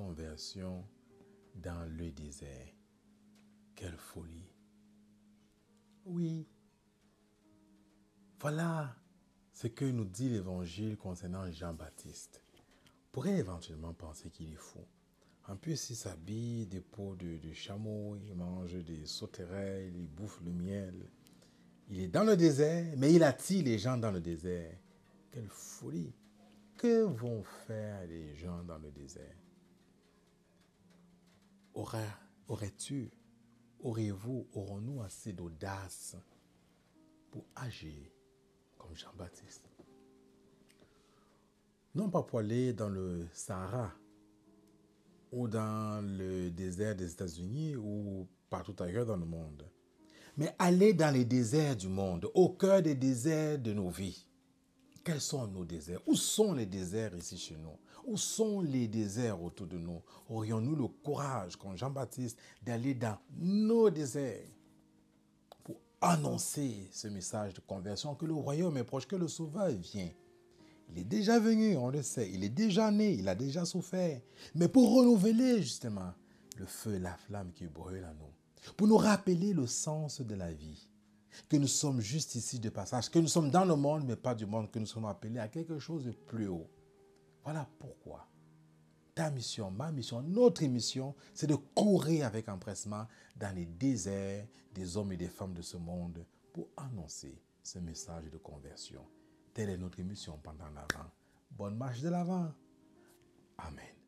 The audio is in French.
conversion dans le désert. Quelle folie. Oui. Voilà ce que nous dit l'Évangile concernant Jean-Baptiste. On pourrait éventuellement penser qu'il est fou. En plus, il s'habille des peaux de, de, chameau, il mange des sauterelles, il bouffe le miel. Il est dans le désert, mais il attire les gens dans le désert. Quelle folie. Que vont faire les gens dans le désert? Aurais-tu, aurez-vous, aurons-nous assez d'audace pour agir comme Jean-Baptiste? Non pas pour aller dans le Sahara ou dans le désert des États-Unis ou partout ailleurs dans le monde, mais aller dans les déserts du monde, au cœur des déserts de nos vies. Quels sont nos déserts? Où sont les déserts ici chez nous? Où sont les déserts autour de nous? Aurions-nous le courage, comme Jean-Baptiste, d'aller dans nos déserts pour annoncer ce message de conversion que le royaume est proche, que le Sauveur vient? Il est déjà venu, on le sait. Il est déjà né, il a déjà souffert. Mais pour renouveler justement le feu, la flamme qui brûle en nous. Pour nous rappeler le sens de la vie. Que nous sommes juste ici de passage. Que nous sommes dans le monde, mais pas du monde. Que nous sommes appelés à quelque chose de plus haut. Voilà pourquoi. Ta mission, ma mission, notre mission, c'est de courir avec empressement dans les déserts des hommes et des femmes de ce monde pour annoncer ce message de conversion. Telle est notre émission pendant l'avant. Bonne marche de l'avant. Amen.